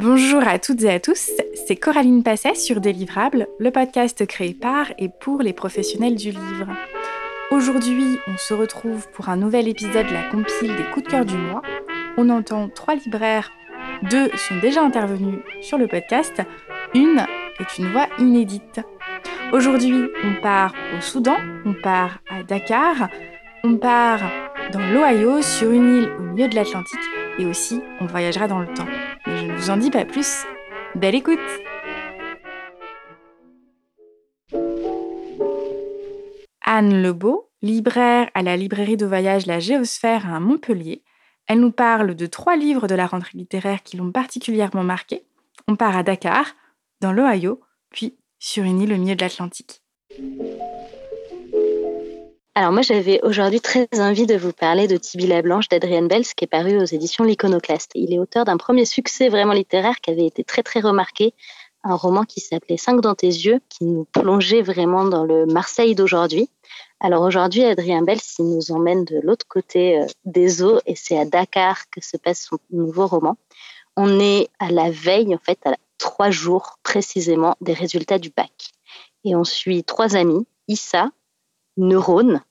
Bonjour à toutes et à tous, c'est Coraline Passet sur Délivrable, le podcast créé par et pour les professionnels du livre. Aujourd'hui, on se retrouve pour un nouvel épisode de la compile des coups de cœur du mois. On entend trois libraires, deux sont déjà intervenus sur le podcast, une est une voix inédite. Aujourd'hui, on part au Soudan, on part à Dakar, on part dans l'Ohio sur une île au milieu de l'Atlantique et aussi on voyagera dans le temps. Mais je ne vous en dis pas plus. Belle écoute Anne Lebeau, libraire à la librairie de voyage La Géosphère à Montpellier, elle nous parle de trois livres de la rentrée littéraire qui l'ont particulièrement marquée. On part à Dakar, dans l'Ohio, puis sur une île au milieu de l'Atlantique. Alors moi j'avais aujourd'hui très envie de vous parler de Tibi la Blanche d'Adrienne Bels qui est paru aux éditions L'Iconoclaste. Il est auteur d'un premier succès vraiment littéraire qui avait été très très remarqué, un roman qui s'appelait Cinq dans tes yeux, qui nous plongeait vraiment dans le Marseille d'aujourd'hui. Alors aujourd'hui Adrien Bels il nous emmène de l'autre côté euh, des eaux et c'est à Dakar que se passe son nouveau roman. On est à la veille en fait à trois jours précisément des résultats du bac et on suit trois amis, Issa, Neurone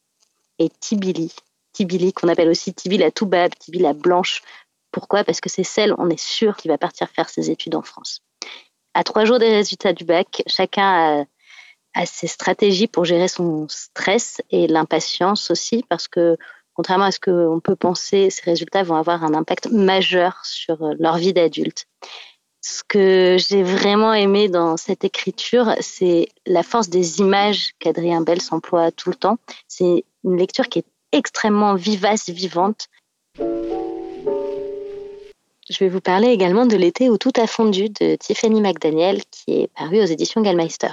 et Tibili. Tibili, qu'on appelle aussi Tibi la Toubab, Tibi la Blanche. Pourquoi? Parce que c'est celle, on est sûr, qui va partir faire ses études en France. À trois jours des résultats du bac, chacun a, ses stratégies pour gérer son stress et l'impatience aussi, parce que contrairement à ce qu'on peut penser, ces résultats vont avoir un impact majeur sur leur vie d'adulte. Ce que j'ai vraiment aimé dans cette écriture, c'est la force des images qu'Adrien Bell s'emploie tout le temps. C'est une lecture qui est extrêmement vivace, vivante. Je vais vous parler également de L'été où tout a fondu de Tiffany McDaniel qui est paru aux éditions Gallmeister.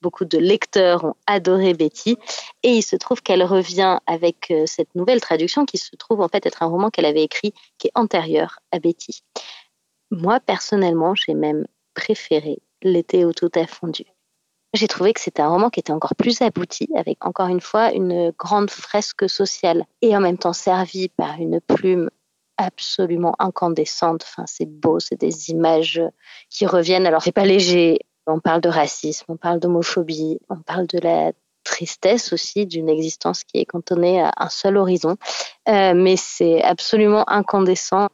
Beaucoup de lecteurs ont adoré Betty et il se trouve qu'elle revient avec euh, cette nouvelle traduction qui se trouve en fait être un roman qu'elle avait écrit qui est antérieur à Betty. Moi personnellement, j'ai même préféré L'été où tout a fondu. J'ai trouvé que c'était un roman qui était encore plus abouti, avec encore une fois une grande fresque sociale et en même temps servi par une plume absolument incandescente. Enfin, c'est beau, c'est des images qui reviennent. Alors, c'est pas léger. On parle de racisme, on parle d'homophobie, on parle de la tristesse aussi d'une existence qui est cantonnée à un seul horizon. Euh, mais c'est absolument incandescent.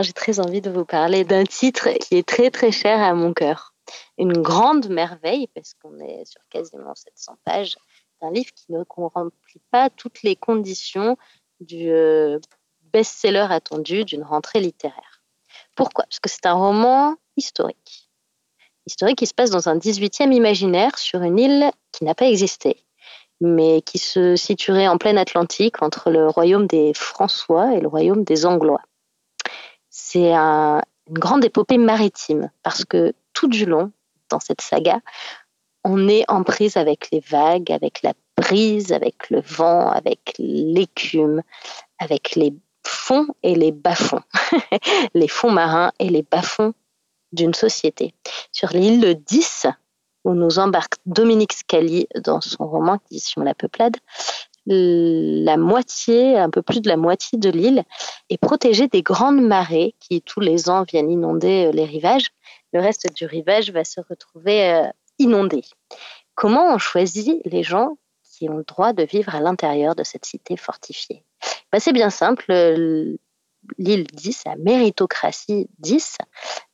J'ai très envie de vous parler d'un titre qui est très très cher à mon cœur une grande merveille, parce qu'on est sur quasiment 700 pages, d'un livre qui ne remplit pas toutes les conditions du euh, best-seller attendu d'une rentrée littéraire. Pourquoi? Parce que c'est un roman historique. Historique qui se passe dans un 18e imaginaire sur une île qui n'a pas existé, mais qui se situerait en pleine Atlantique entre le royaume des François et le royaume des Anglois. C'est une grande épopée maritime parce que tout du long dans cette saga, on est en prise avec les vagues, avec la brise, avec le vent, avec l'écume, avec les fonds et les bas-fonds, les fonds marins et les bas-fonds d'une société. Sur l'île 10, où nous embarque Dominique Scali dans son roman Édition La Peuplade, la moitié, un peu plus de la moitié de l'île est protégée des grandes marées qui tous les ans viennent inonder les rivages le reste du rivage va se retrouver euh, inondé. Comment on choisit les gens qui ont le droit de vivre à l'intérieur de cette cité fortifiée? Ben, C'est bien simple. L'île 10, la méritocratie 10,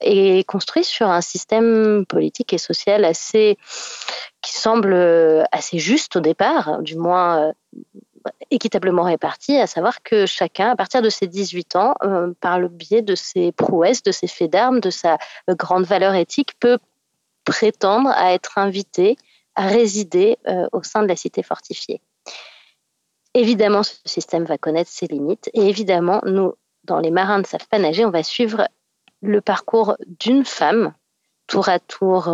est construite sur un système politique et social assez qui semble euh, assez juste au départ, du moins euh, équitablement répartis, à savoir que chacun, à partir de ses 18 ans, euh, par le biais de ses prouesses, de ses faits d'armes, de sa grande valeur éthique, peut prétendre à être invité à résider au sein de la cité fortifiée. Évidemment, ce système va connaître ses limites et évidemment, nous, dans Les Marins ne savent pas nager, on va suivre le parcours d'une femme, tour à tour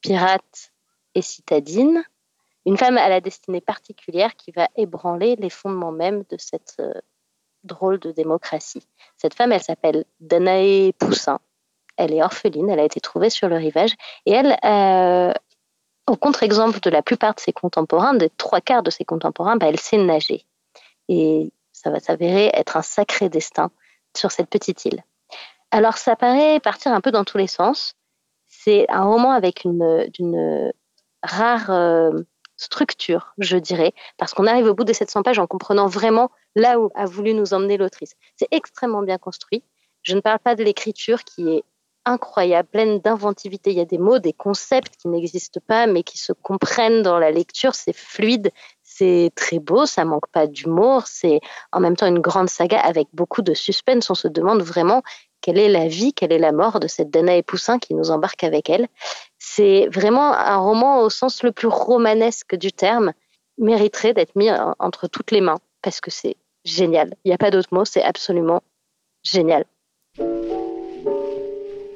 pirate et citadine, une femme à la destinée particulière qui va ébranler les fondements même de cette euh, drôle de démocratie. Cette femme, elle s'appelle Danae Poussin. Elle est orpheline, elle a été trouvée sur le rivage et elle, euh, au contre-exemple de la plupart de ses contemporains, des trois quarts de ses contemporains, bah, elle sait nager. Et ça va s'avérer être un sacré destin sur cette petite île. Alors ça paraît partir un peu dans tous les sens. C'est un roman avec une, rare euh, structure, je dirais, parce qu'on arrive au bout de 700 pages en comprenant vraiment là où a voulu nous emmener l'autrice. C'est extrêmement bien construit. Je ne parle pas de l'écriture qui est incroyable, pleine d'inventivité. Il y a des mots, des concepts qui n'existent pas, mais qui se comprennent dans la lecture. C'est fluide, c'est très beau, ça manque pas d'humour. C'est en même temps une grande saga avec beaucoup de suspense. On se demande vraiment quelle est la vie, quelle est la mort de cette Danae Poussin qui nous embarque avec elle. C'est vraiment un roman au sens le plus romanesque du terme, mériterait d'être mis entre toutes les mains parce que c'est génial. Il n'y a pas d'autre mot, c'est absolument génial.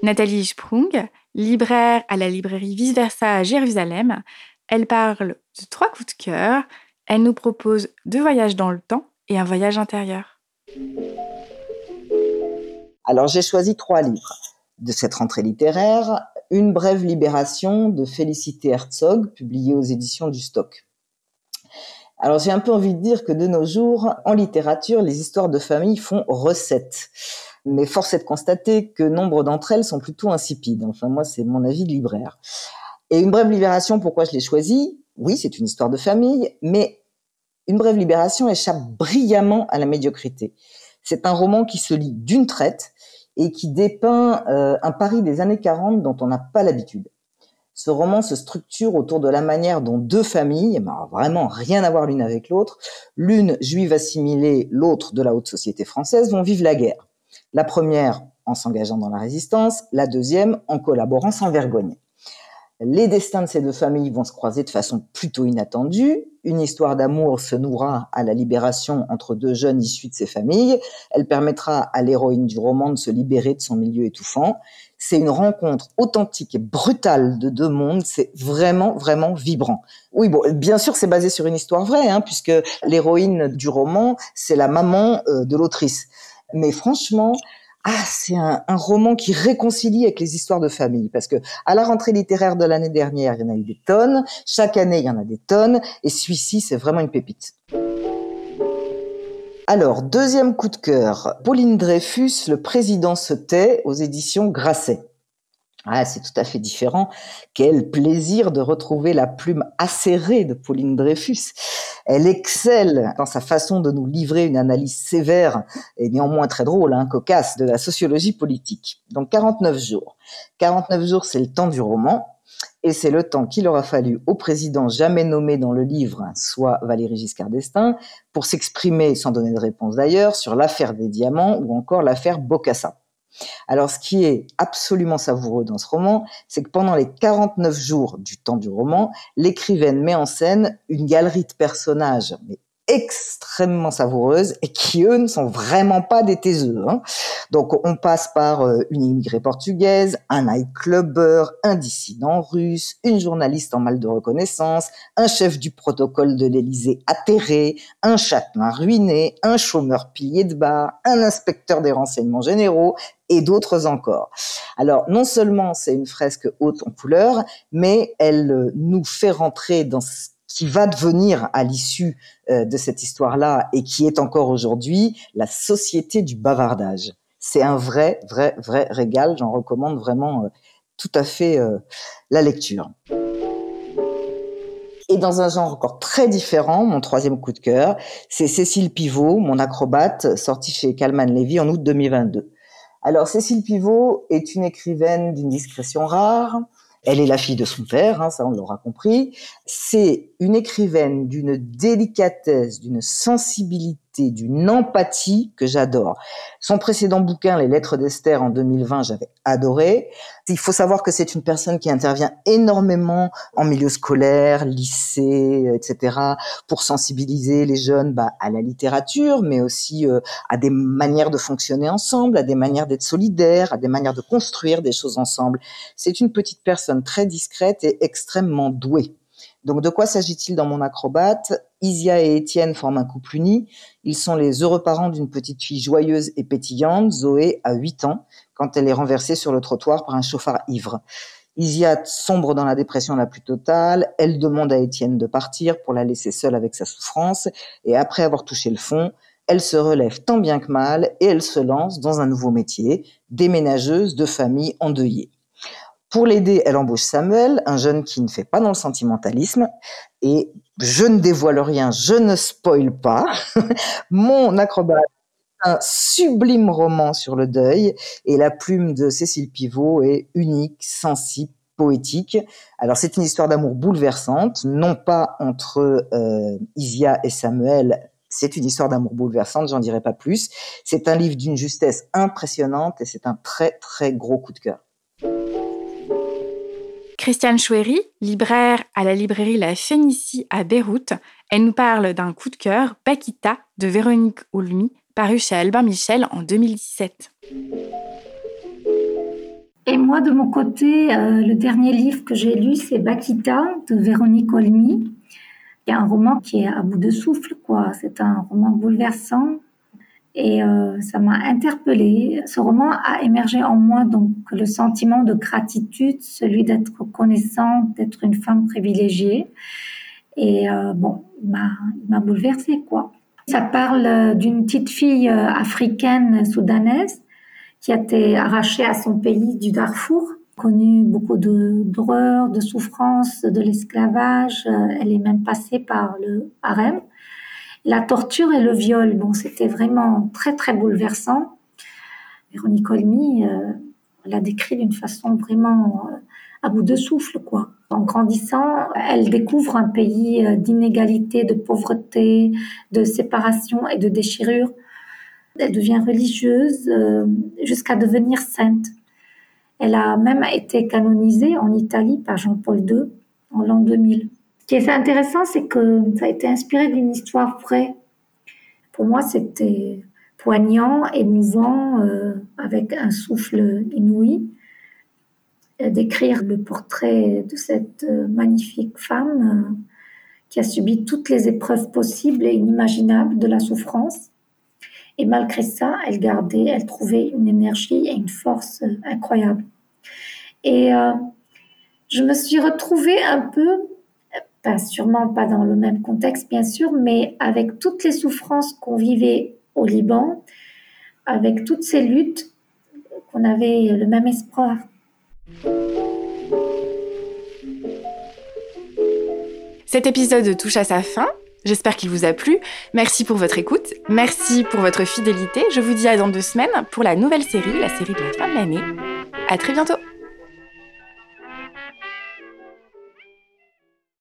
Nathalie Sprung, libraire à la librairie Vice Versa à Jérusalem, elle parle de trois coups de cœur. Elle nous propose deux voyages dans le temps et un voyage intérieur. Alors j'ai choisi trois livres de cette rentrée littéraire. Une brève libération de Félicité Herzog, publiée aux éditions du Stock. Alors j'ai un peu envie de dire que de nos jours, en littérature, les histoires de famille font recette. Mais force est de constater que nombre d'entre elles sont plutôt insipides. Enfin moi, c'est mon avis de libraire. Et une brève libération, pourquoi je l'ai choisie Oui, c'est une histoire de famille, mais une brève libération échappe brillamment à la médiocrité. C'est un roman qui se lit d'une traite et qui dépeint euh, un Paris des années 40 dont on n'a pas l'habitude. Ce roman se structure autour de la manière dont deux familles, ben, vraiment rien à voir l'une avec l'autre, l'une juive assimilée, l'autre de la haute société française, vont vivre la guerre. La première en s'engageant dans la résistance, la deuxième en collaborant sans vergogne. Les destins de ces deux familles vont se croiser de façon plutôt inattendue. Une histoire d'amour se nouera à la libération entre deux jeunes issus de ces familles. Elle permettra à l'héroïne du roman de se libérer de son milieu étouffant. C'est une rencontre authentique et brutale de deux mondes. C'est vraiment, vraiment vibrant. Oui, bon, bien sûr, c'est basé sur une histoire vraie, hein, puisque l'héroïne du roman, c'est la maman euh, de l'autrice. Mais franchement, ah, c'est un, roman qui réconcilie avec les histoires de famille, parce que à la rentrée littéraire de l'année dernière, il y en a eu des tonnes. Chaque année, il y en a des tonnes, et celui-ci, c'est vraiment une pépite. Alors, deuxième coup de cœur, Pauline Dreyfus, le président se tait aux éditions Grasset. Ah, c'est tout à fait différent. Quel plaisir de retrouver la plume acérée de Pauline Dreyfus. Elle excelle dans sa façon de nous livrer une analyse sévère et néanmoins très drôle, hein, cocasse, de la sociologie politique. Donc 49 jours. 49 jours, c'est le temps du roman. Et c'est le temps qu'il aura fallu au président jamais nommé dans le livre, soit Valéry Giscard d'Estaing, pour s'exprimer, sans donner de réponse d'ailleurs, sur l'affaire des diamants ou encore l'affaire Bocassa. Alors, ce qui est absolument savoureux dans ce roman, c'est que pendant les 49 jours du temps du roman, l'écrivaine met en scène une galerie de personnages, extrêmement savoureuses et qui eux ne sont vraiment pas des taiseux. Hein. Donc on passe par euh, une immigrée portugaise, un nightclubber, un dissident russe, une journaliste en mal de reconnaissance, un chef du protocole de l'Élysée atterré, un châtelain ruiné, un chômeur pilier de bar, un inspecteur des renseignements généraux et d'autres encore. Alors non seulement c'est une fresque haute en couleur, mais elle euh, nous fait rentrer dans ce qui va devenir à l'issue euh, de cette histoire-là et qui est encore aujourd'hui la société du bavardage. C'est un vrai, vrai, vrai régal. J'en recommande vraiment euh, tout à fait euh, la lecture. Et dans un genre encore très différent, mon troisième coup de cœur, c'est Cécile Pivot, mon acrobate, sorti chez Calman Levy en août 2022. Alors Cécile Pivot est une écrivaine d'une discrétion rare, elle est la fille de son père, hein, ça on l'aura compris. C'est une écrivaine d'une délicatesse, d'une sensibilité, d'une empathie que j'adore. Son précédent bouquin, Les Lettres d'Esther, en 2020, j'avais adoré. Il faut savoir que c'est une personne qui intervient énormément en milieu scolaire, lycée, etc., pour sensibiliser les jeunes bah, à la littérature, mais aussi euh, à des manières de fonctionner ensemble, à des manières d'être solidaires, à des manières de construire des choses ensemble. C'est une petite personne très discrète et extrêmement douée. Donc de quoi s'agit-il dans mon acrobate? Isia et Étienne forment un couple uni. Ils sont les heureux parents d'une petite fille joyeuse et pétillante, Zoé, à 8 ans, quand elle est renversée sur le trottoir par un chauffard ivre. Isia sombre dans la dépression la plus totale. Elle demande à Étienne de partir pour la laisser seule avec sa souffrance. Et après avoir touché le fond, elle se relève tant bien que mal et elle se lance dans un nouveau métier, déménageuse de famille endeuillée. Pour l'aider, elle embauche Samuel, un jeune qui ne fait pas dans le sentimentalisme. Et je ne dévoile rien, je ne spoil pas. Mon acrobate un sublime roman sur le deuil et la plume de Cécile Pivot est unique, sensible, poétique. Alors c'est une histoire d'amour bouleversante, non pas entre euh, Isia et Samuel, c'est une histoire d'amour bouleversante, j'en dirai pas plus. C'est un livre d'une justesse impressionnante et c'est un très très gros coup de cœur. Christiane Chouéry, libraire à la librairie La Phénicie à Beyrouth, elle nous parle d'un coup de cœur, Paquita, de Véronique Oulmy, paru chez Albin Michel en 2017. Et moi, de mon côté, euh, le dernier livre que j'ai lu, c'est Bakita de Véronique Olmy. Il y a un roman qui est à bout de souffle, quoi. C'est un roman bouleversant et euh, ça m'a interpellée. Ce roman a émergé en moi donc le sentiment de gratitude, celui d'être reconnaissante, d'être une femme privilégiée. Et euh, bon, il m'a bouleversée, quoi. Ça parle euh, d'une petite fille africaine soudanaise qui a été arrachée à son pays du Darfour, connu beaucoup d'horreurs, de, de souffrances, de l'esclavage. Elle est même passée par le harem la torture et le viol. Bon, c'était vraiment très très bouleversant. Véronique Olmy euh, l'a décrit d'une façon vraiment euh, à bout de souffle. En grandissant, elle découvre un pays euh, d'inégalité, de pauvreté, de séparation et de déchirure. Elle devient religieuse jusqu'à devenir sainte. Elle a même été canonisée en Italie par Jean-Paul II en l'an 2000 qui est intéressant, c'est que ça a été inspiré d'une histoire vraie. Pour moi, c'était poignant, émouvant, euh, avec un souffle inouï, euh, d'écrire le portrait de cette euh, magnifique femme qui a subi toutes les épreuves possibles et inimaginables de la souffrance. Et malgré ça, elle gardait, elle trouvait une énergie et une force incroyables. Et je me suis retrouvée un peu sûrement pas dans le même contexte, bien sûr, mais avec toutes les souffrances qu'on vivait au Liban, avec toutes ces luttes, qu'on avait le même espoir. Cet épisode touche à sa fin. J'espère qu'il vous a plu. Merci pour votre écoute. Merci pour votre fidélité. Je vous dis à dans deux semaines pour la nouvelle série, la série de la fin de l'année. À très bientôt.